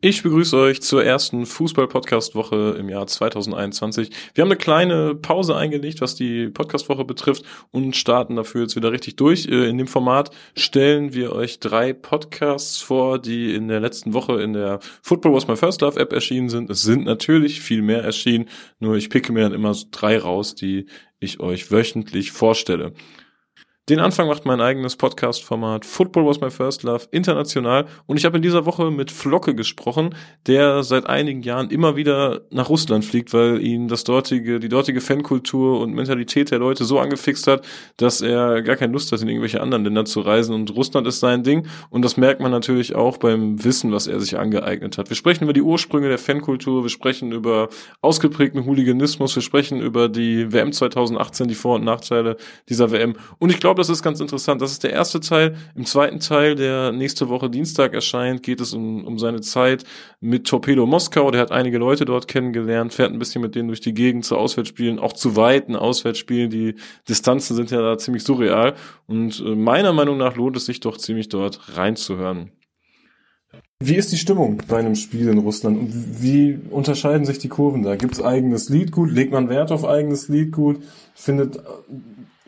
Ich begrüße euch zur ersten Fußball-Podcast-Woche im Jahr 2021. Wir haben eine kleine Pause eingelegt, was die Podcast-Woche betrifft und starten dafür jetzt wieder richtig durch. Äh, in dem Format stellen wir euch drei Podcasts vor, die in der letzten Woche in der Football Was My First Love App erschienen sind. Es sind natürlich viel mehr erschienen, nur ich picke mir dann immer drei raus, die ich euch wöchentlich vorstelle. Den Anfang macht mein eigenes Podcast-Format Football Was My First Love international. Und ich habe in dieser Woche mit Flocke gesprochen, der seit einigen Jahren immer wieder nach Russland fliegt, weil ihn das dortige, die dortige Fankultur und Mentalität der Leute so angefixt hat, dass er gar keine Lust hat, in irgendwelche anderen Länder zu reisen. Und Russland ist sein Ding. Und das merkt man natürlich auch beim Wissen, was er sich angeeignet hat. Wir sprechen über die Ursprünge der Fankultur, wir sprechen über ausgeprägten Hooliganismus, wir sprechen über die WM 2018, die Vor- und Nachteile dieser WM und ich glaube, das ist ganz interessant. Das ist der erste Teil. Im zweiten Teil, der nächste Woche Dienstag erscheint, geht es um, um seine Zeit mit Torpedo Moskau. Der hat einige Leute dort kennengelernt, fährt ein bisschen mit denen durch die Gegend zu Auswärtsspielen, auch zu weiten Auswärtsspielen. Die Distanzen sind ja da ziemlich surreal. Und äh, meiner Meinung nach lohnt es sich doch ziemlich dort reinzuhören. Wie ist die Stimmung bei einem Spiel in Russland und wie unterscheiden sich die Kurven da? Gibt es eigenes Liedgut? Legt man Wert auf eigenes Liedgut? Findet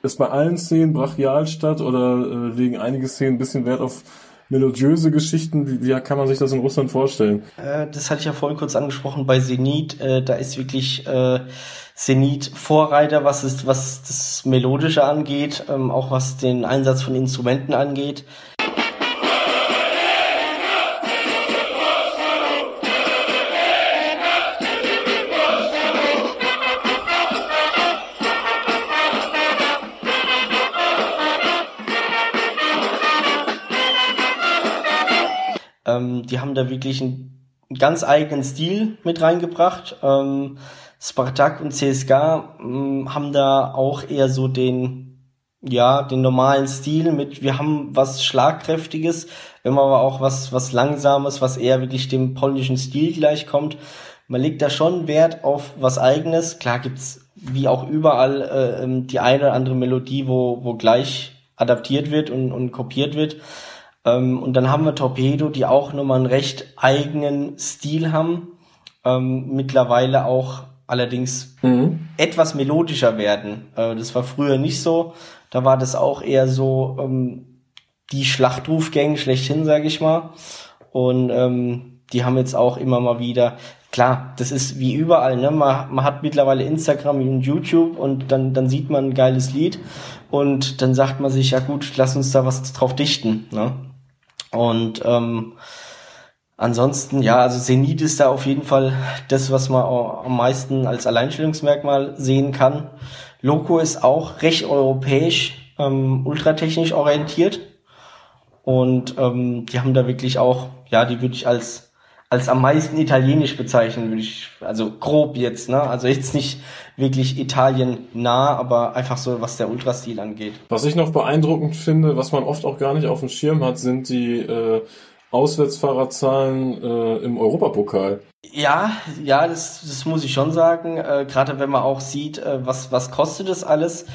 ist bei allen Szenen brachial statt oder äh, legen einige Szenen ein bisschen Wert auf melodiöse Geschichten? Wie, wie kann man sich das in Russland vorstellen? Äh, das hatte ich ja vorhin kurz angesprochen bei Zenit. Äh, da ist wirklich äh, Zenit Vorreiter, was ist, was das Melodische angeht, ähm, auch was den Einsatz von Instrumenten angeht. Ähm, die haben da wirklich einen, ganz eigenen Stil mit reingebracht. Ähm, Spartak und CSK ähm, haben da auch eher so den ja, den normalen Stil mit, wir haben was Schlagkräftiges, wir haben aber auch was, was Langsames, was eher wirklich dem polnischen Stil gleichkommt. Man legt da schon Wert auf was Eigenes. Klar gibt's wie auch überall äh, ähm, die eine oder andere Melodie, wo, wo gleich adaptiert wird und, und kopiert wird. Ähm, und dann haben wir Torpedo, die auch nochmal einen recht eigenen Stil haben. Ähm, mittlerweile auch allerdings mhm. etwas melodischer werden. Äh, das war früher nicht so. Da war das auch eher so ähm, die Schlachtrufgänge schlechthin, sage ich mal. Und ähm, die haben jetzt auch immer mal wieder, klar, das ist wie überall, ne? Man, man hat mittlerweile Instagram und YouTube und dann, dann sieht man ein geiles Lied und dann sagt man sich, ja gut, lass uns da was drauf dichten. Ne? Und ähm, ansonsten, ja, also Zenit ist da auf jeden Fall das, was man am meisten als Alleinstellungsmerkmal sehen kann. Loco ist auch recht europäisch, ähm, ultratechnisch orientiert. Und ähm, die haben da wirklich auch, ja, die würde ich als als am meisten italienisch bezeichnen, würde ich, also grob jetzt, ne? Also jetzt nicht wirklich Italien nah, aber einfach so, was der Ultrastil angeht. Was ich noch beeindruckend finde, was man oft auch gar nicht auf dem Schirm hat, sind die äh, Auswärtsfahrerzahlen äh, im Europapokal. Ja, ja, das, das muss ich schon sagen. Äh, Gerade wenn man auch sieht, äh, was, was kostet das alles.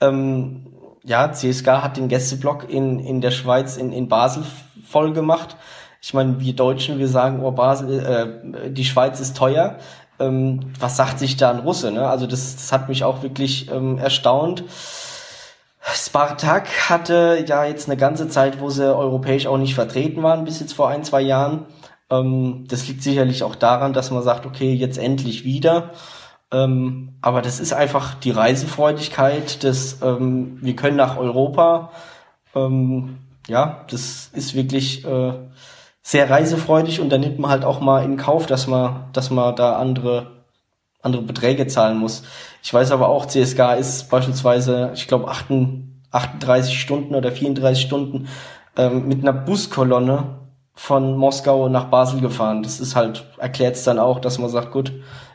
Ähm, ja, CSK hat den Gästeblock in, in der Schweiz, in, in Basel voll gemacht ich meine, wir Deutschen, wir sagen, oh, Basel, äh, die Schweiz ist teuer. Ähm, was sagt sich da ein Russe? Ne? Also das, das hat mich auch wirklich ähm, erstaunt. Spartak hatte ja jetzt eine ganze Zeit, wo sie europäisch auch nicht vertreten waren, bis jetzt vor ein, zwei Jahren. Ähm, das liegt sicherlich auch daran, dass man sagt, okay, jetzt endlich wieder. Ähm, aber das ist einfach die Reisefreudigkeit, das, ähm, wir können nach Europa. Ähm, ja, das ist wirklich äh, sehr reisefreudig und dann nimmt man halt auch mal in Kauf, dass man, dass man da andere, andere Beträge zahlen muss. Ich weiß aber auch, CSK ist beispielsweise, ich glaube, 38 Stunden oder 34 Stunden ähm, mit einer Buskolonne von Moskau nach Basel gefahren. Das ist halt, erklärt es dann auch, dass man sagt, gut,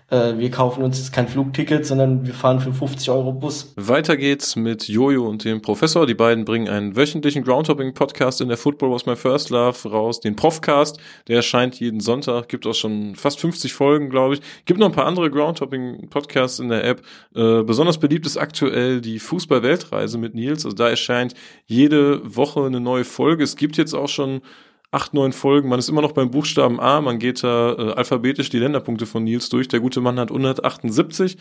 äh, wir kaufen uns jetzt kein Flugticket, sondern wir fahren für 50 Euro Bus. Weiter geht's mit Jojo und dem Professor. Die beiden bringen einen wöchentlichen Groundhopping-Podcast in der Football Was My First Love raus, den Profcast. Der erscheint jeden Sonntag, gibt auch schon fast 50 Folgen, glaube ich. Gibt noch ein paar andere Groundhopping-Podcasts in der App. Äh, besonders beliebt ist aktuell die Fußball-Weltreise mit Nils. Also da erscheint jede Woche eine neue Folge. Es gibt jetzt auch schon acht, neun Folgen. Man ist immer noch beim Buchstaben A. Man geht da äh, alphabetisch die Länderpunkte von Nils durch. Der gute Mann hat 178.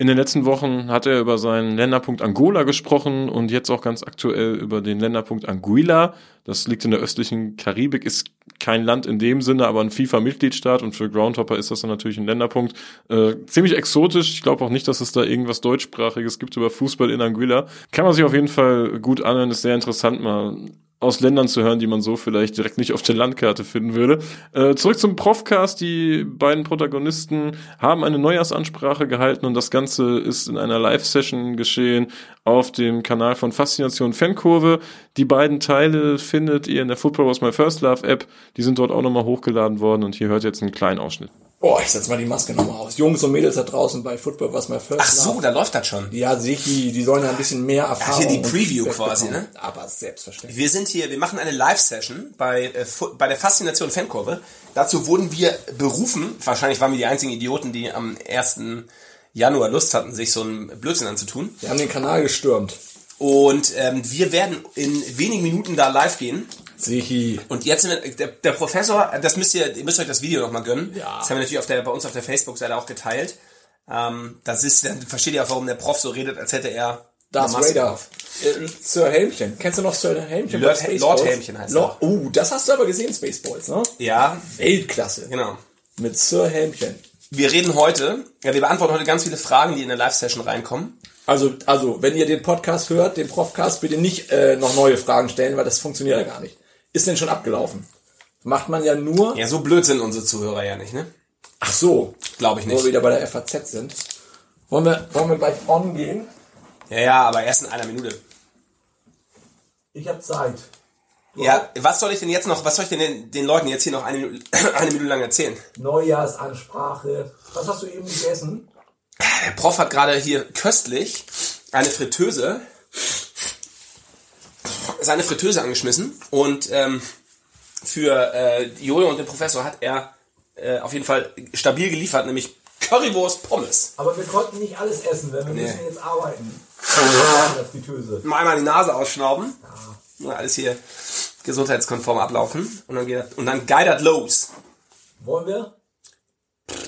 In den letzten Wochen hat er über seinen Länderpunkt Angola gesprochen und jetzt auch ganz aktuell über den Länderpunkt Anguilla. Das liegt in der östlichen Karibik, ist kein Land in dem Sinne, aber ein FIFA-Mitgliedstaat und für Groundhopper ist das dann natürlich ein Länderpunkt. Äh, ziemlich exotisch. Ich glaube auch nicht, dass es da irgendwas deutschsprachiges gibt über Fußball in Anguilla. Kann man sich auf jeden Fall gut anhören, ist sehr interessant mal aus Ländern zu hören, die man so vielleicht direkt nicht auf der Landkarte finden würde. Äh, zurück zum Profcast. Die beiden Protagonisten haben eine Neujahrsansprache gehalten und das Ganze ist in einer Live-Session geschehen auf dem Kanal von Faszination Fankurve. Die beiden Teile findet ihr in der Football Was My First Love App. Die sind dort auch nochmal hochgeladen worden und hier hört ihr jetzt einen kleinen Ausschnitt. Oh, ich setz mal die Maske nochmal aus. Jungs und Mädels da draußen bei Football was my first Ach so, love. da läuft das schon. Ja, Sichi, die sollen ja ein bisschen mehr Erfahrung. hier die Preview quasi, bekommen. ne? Aber selbstverständlich. Wir sind hier, wir machen eine Live-Session bei, äh, bei der Faszination Fankurve. Dazu wurden wir berufen. Wahrscheinlich waren wir die einzigen Idioten, die am 1. Januar Lust hatten, sich so einen Blödsinn anzutun. Wir haben den Kanal gestürmt. Und ähm, wir werden in wenigen Minuten da live gehen. Sichi. Und jetzt sind wir, der, der Professor, das müsst ihr, ihr müsst euch das Video nochmal gönnen. Ja. Das haben wir natürlich auf der, bei uns auf der Facebook-Seite auch geteilt. Ähm, das ist, dann versteht ihr auch, warum der Prof so redet, als hätte er Darth Vader. auf. Äh, Sir Helmchen. Kennst du noch Sir Helmchen? Lord-? Lord Helmchen heißt er. Lord, Oh, das hast du aber gesehen, Spaceballs, ne? Ja, Weltklasse. genau. Mit Sir Helmchen. Wir reden heute, ja, wir beantworten heute ganz viele Fragen, die in der Live-Session reinkommen. Also, also, wenn ihr den Podcast hört, den Profcast, bitte nicht äh, noch neue Fragen stellen, weil das funktioniert ja gar nicht. Ist denn schon abgelaufen? Macht man ja nur. Ja, so blöd sind unsere Zuhörer ja nicht, ne? Ach so. Glaube ich Wo wir nicht. wieder bei der FAZ sind. Wollen wir, wollen wir gleich on gehen? Ja, ja, aber erst in einer Minute. Ich habe Zeit. Ja, was soll ich denn jetzt noch, was soll ich denn den, den Leuten jetzt hier noch eine, Minute- eine Minute lang erzählen? Neujahrsansprache. Was hast du eben gegessen? Der Prof hat gerade hier köstlich eine Fritteuse, seine Fritteuse angeschmissen und ähm, für äh, Jojo und den Professor hat er äh, auf jeden Fall stabil geliefert, nämlich Currywurst Pommes. Aber wir konnten nicht alles essen, denn wir Nee. müssen jetzt arbeiten. Mal einmal die Nase ausschnauben. Ja, alles hier gesundheitskonform ablaufen. Und dann, geht und dann geidert los. Wollen wir?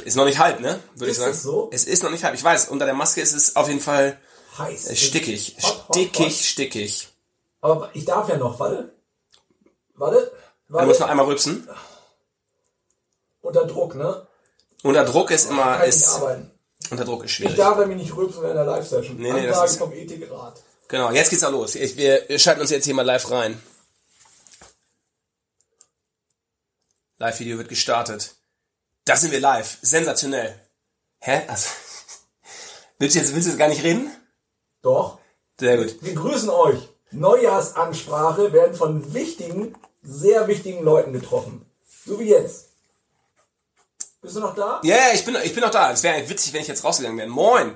Ist noch nicht halb, ne? Würde ich Ist sagen. es so? Es ist noch nicht halb. Ich weiß, unter der Maske ist es auf jeden Fall Heiß. stickig. Hot, hot, Stickig, hot. stickig. Aber ich darf ja noch, warte. Warte. Du musst noch Warte. einmal rübsen. Unter Druck, ne? Unter Druck ist immer, Kann ich nicht ist, arbeiten. unter Druck ist Ich schwierig. darf nämlich nicht rülpsen in der Live-Session. Nee, nee, das ist- vom Ethikrat. Genau, jetzt geht's auch los. Ich, wir, wir schalten uns jetzt hier mal live rein. Live-Video wird gestartet. Da sind wir live. Sensationell. Hä? Also, willst, du jetzt, willst du jetzt gar nicht reden? Doch. Sehr gut. Wir grüßen euch. Neujahrsansprache werden von wichtigen, sehr wichtigen Leuten getroffen. So wie jetzt. Bist du noch da? Ja, yeah, ich bin, ich bin noch da. Es wäre witzig, wenn ich jetzt rausgegangen wäre. Moin!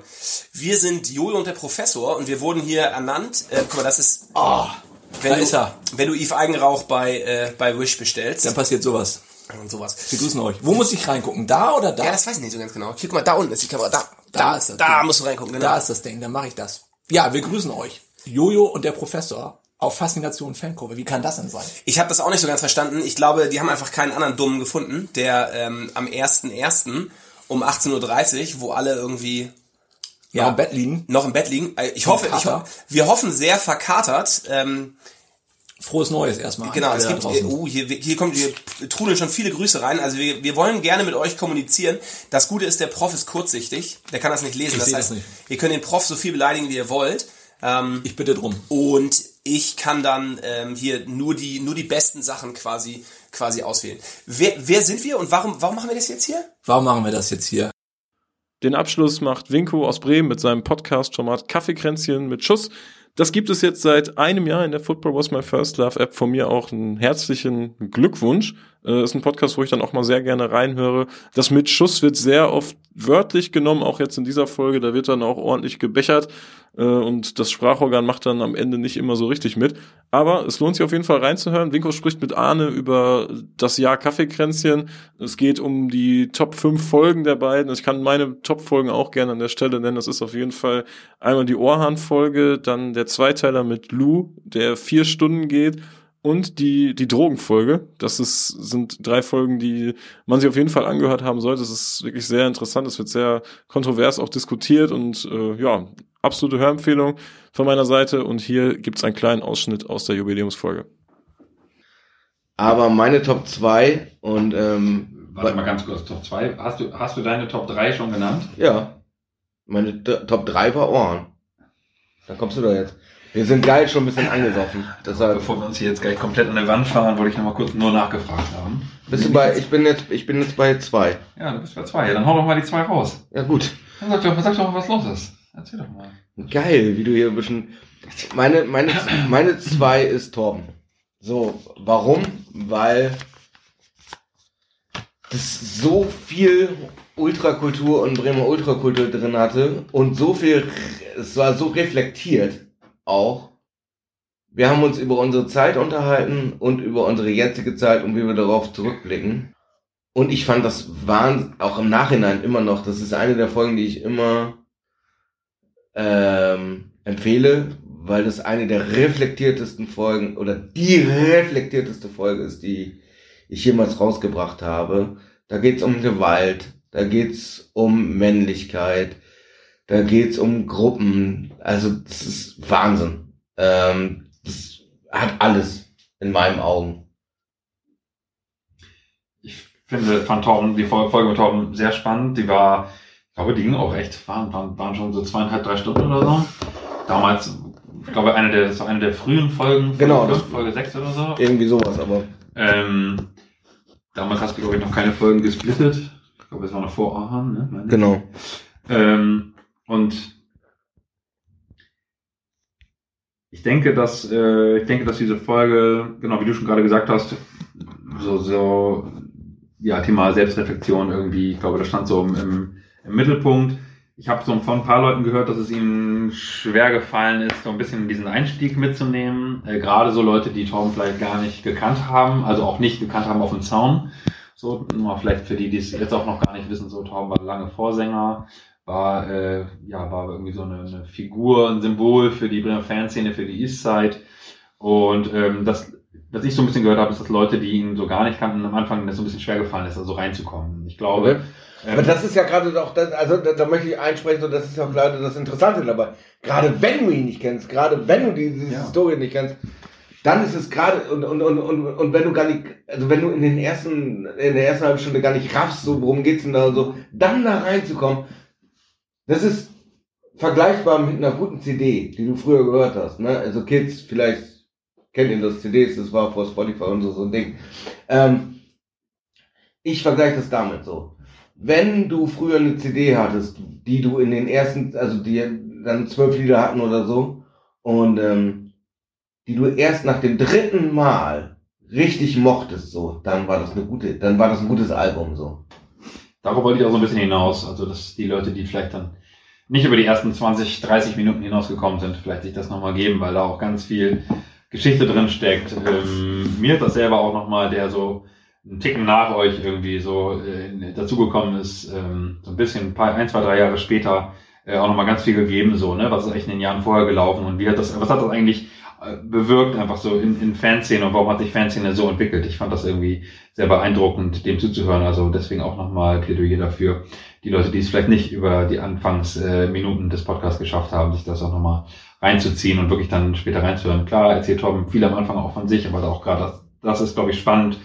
Wir sind Jojo und der Professor und wir wurden hier ernannt. Äh, guck mal, das ist. wenn da du, ist er. Wenn du Yves Eigenrauch bei, äh, bei Wish bestellst Dann passiert sowas. und sowas. Wir grüßen euch. Wo muss ich reingucken? Da oder da? Ja, das weiß ich nicht so ganz genau. Guck mal, da unten ist die Kamera. Da, Da ist das Da Ding. musst du reingucken, genau. Da ist das Ding, dann mache ich das. Ja, wir grüßen euch. Jojo und der Professor auf Faszination Fankurve. Wie kann das denn sein? Ich habe das auch nicht so ganz verstanden. Ich glaube, die haben einfach keinen anderen Dummen gefunden, der ähm, am 1.1. um 18.30 Uhr, wo alle irgendwie Ja, im Bett liegen. noch im Bett liegen. Äh, Ich hoffe, ich, Kater. ho wir hoffen sehr verkatert. Ähm, Frohes Neues erstmal. genau, es gibt, draußen. oh, hier, hier kommt, hier trudeln schon viele Grüße rein. Also wir, wir wollen gerne mit euch kommunizieren. Das Gute ist, der Prof ist kurzsichtig. Der kann das nicht lesen. Ich das heißt, das ihr könnt den Prof so viel beleidigen, wie ihr wollt. Ähm, Ich bitte drum. und ich kann dann ähm, hier nur die nur die besten Sachen quasi quasi auswählen. Wer, wer sind wir und warum warum machen wir das jetzt hier? Warum machen wir das jetzt hier? Den Abschluss macht Winko aus Bremen mit seinem Podcast-Format Kaffeekränzchen mit Schuss. Das gibt es jetzt seit einem Jahr in der Football Was My First Love App. Von mir auch einen herzlichen Glückwunsch. Äh, ist ein Podcast, wo ich dann auch mal sehr gerne reinhöre. Das mit Schuss wird sehr oft wörtlich genommen, auch jetzt in dieser Folge. Da wird dann auch ordentlich gebechert. Äh, und das Sprachorgan macht dann am Ende nicht immer so richtig mit. Aber es lohnt sich auf jeden Fall reinzuhören. Winko spricht mit Arne über das Jahr Kaffeekränzchen. Es geht um die Top 5 Folgen der beiden. Ich kann meine Top-Folgen auch gerne an der Stelle nennen. Das ist auf jeden Fall einmal die Ohrhahn-Folge, dann der Zweiteiler mit Lou, der vier Stunden geht und die, die Drogenfolge. Das ist, sind drei Folgen, die man sich auf jeden Fall angehört haben sollte. Das ist wirklich sehr interessant. Es wird sehr kontrovers auch diskutiert und äh, ja, absolute Hörempfehlung von meiner Seite. Und hier gibt's einen kleinen Ausschnitt aus der Jubiläumsfolge. Aber meine Top 2 und ähm, Warte mal ganz kurz, Top 2. Hast du, hast du deine Top 3 schon genannt? ja, meine T Top 3 war Ohren. Da kommst du doch jetzt. Wir sind geil schon ein bisschen angesoffen. Deshalb Bevor wir uns hier jetzt gleich komplett an der Wand fahren, wollte ich nochmal kurz nur nachgefragt haben. bist du bei, ich bin jetzt, ich bin jetzt bei zwei. Ja, du bist bei 2. Ja, dann hau doch mal die 2 raus. Ja gut. Dann sag doch, sag doch mal, was los ist. Erzähl doch mal. Geil, wie du hier ein bisschen. Meine, meine, meine zwei ist Torben. So, warum? Weil das so viel Ultrakultur und Bremer Ultrakultur drin hatte und so viel, es war so reflektiert auch. Wir haben uns über unsere Zeit unterhalten und über unsere jetzige Zeit und wie wir darauf zurückblicken. Und ich fand das waren auch im Nachhinein immer noch, das ist eine der Folgen, die ich immer ähm, empfehle, weil das eine der reflektiertesten Folgen oder die reflektierteste Folge ist, die ich jemals rausgebracht habe. Da geht's um Gewalt, da geht's um Männlichkeit, da geht's um Gruppen. Also das ist Wahnsinn. Ähm, das hat alles in meinen Augen. Ich finde, fand Torben, die Fol- Folge mit Torben sehr spannend. Die war, glaube, die ging auch echt, waren, waren, waren schon so zweieinhalb, drei Stunden oder so. Damals, ich glaube, eine der, das war eine der frühen Folgen, Folge Genau, fünf, Folge 6 oder so. Irgendwie sowas, aber Ähm, damals hast du, glaube ich, noch keine Folgen gesplittet. Ich glaube, es war noch vor Ahan, ne? Genau. Ähm, und ich denke, dass äh, ich denke, dass diese Folge, genau wie du schon gerade gesagt hast, so so ja Thema Selbstreflexion irgendwie, ich glaube, das stand so im, im, im Mittelpunkt. Ich habe so von ein paar Leuten gehört, dass es ihnen schwer gefallen ist, so ein bisschen diesen Einstieg mitzunehmen. Äh, Gerade so Leute, die Torben vielleicht gar nicht gekannt haben, also auch nicht gekannt haben auf dem Zaun. So, nur vielleicht für die, die es jetzt auch noch gar nicht wissen, so Torben war lange Vorsänger, war, äh, ja, war irgendwie so eine, eine Figur, ein Symbol für die Bremer Fanszene, für die Eastside. Und ähm, das, was ich so ein bisschen gehört habe, ist, dass Leute, die ihn so gar nicht kannten, am Anfang das so ein bisschen schwer gefallen ist, also reinzukommen. Ich glaube, Okay. Aber das ist ja gerade doch, das, also da, da möchte ich einsprechen, und das ist ja gerade das Interessante dabei. Gerade wenn du ihn nicht kennst, gerade wenn du diese Ja. Historie nicht kennst, dann ist es gerade, und, und, und, und, und wenn du gar nicht, also wenn du in den ersten, in der ersten halben Stunde gar nicht raffst, so worum geht's denn da und so, dann da reinzukommen, das ist vergleichbar mit einer guten CD, die du früher gehört hast, ne? Also Kids, vielleicht kennt ihr das CDs, das war vor Spotify und so, so ein Ding. Ähm, ich vergleiche das damit so wenn du früher eine CD hattest, die du in den ersten, also die dann zwölf Lieder hatten oder so, und ähm, die du erst nach dem dritten Mal richtig mochtest, so, dann war das eine gute, dann war das ein gutes Album so. Darauf wollte ich auch so ein bisschen hinaus. Also, dass die Leute, die vielleicht dann nicht über die ersten 20, 30 Minuten hinausgekommen sind, vielleicht sich das nochmal geben, weil da auch ganz viel Geschichte drin steckt. Ähm, mir hat das selber auch nochmal, der so einen Ticken nach euch irgendwie so äh, dazugekommen ist, ähm, so ein bisschen, ein, paar, ein, zwei, drei Jahre später, äh, auch nochmal ganz viel gegeben, so, ne? Was ist eigentlich in den Jahren vorher gelaufen und wie hat das, was hat das eigentlich äh, bewirkt, einfach so in, in Fanszene und warum hat sich Fanszene so entwickelt? Ich fand das irgendwie sehr beeindruckend, dem zuzuhören. Also deswegen auch nochmal Plädoyer dafür. Die Leute, die es vielleicht nicht über die Anfangsminuten äh, des Podcasts geschafft haben, sich das auch nochmal reinzuziehen und wirklich dann später reinzuhören. Klar, erzählt Torben viel am Anfang auch von sich, aber auch gerade das, das ist, glaube ich, spannend,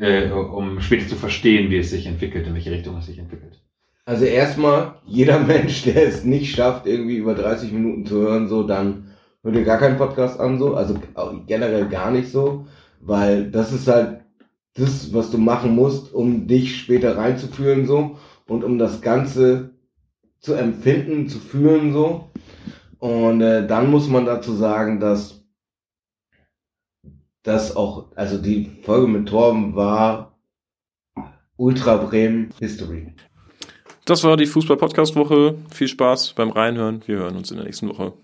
äh, um später zu verstehen, wie es sich entwickelt, in welche Richtung es sich entwickelt. Also erstmal, jeder Mensch, der es nicht schafft, irgendwie über 30 Minuten zu hören, so, dann hört ihr gar keinen Podcast an, so, also generell gar nicht so, weil das ist halt das, was du machen musst, um dich später reinzufühlen, so, und um das Ganze zu empfinden, zu fühlen, so. Und äh, dann muss man dazu sagen, dass das auch, also die Folge mit Torben war Ultra Bremen History. Das war die Fußball-Podcast-Woche. Viel Spaß beim Reinhören. Wir hören uns in der nächsten Woche.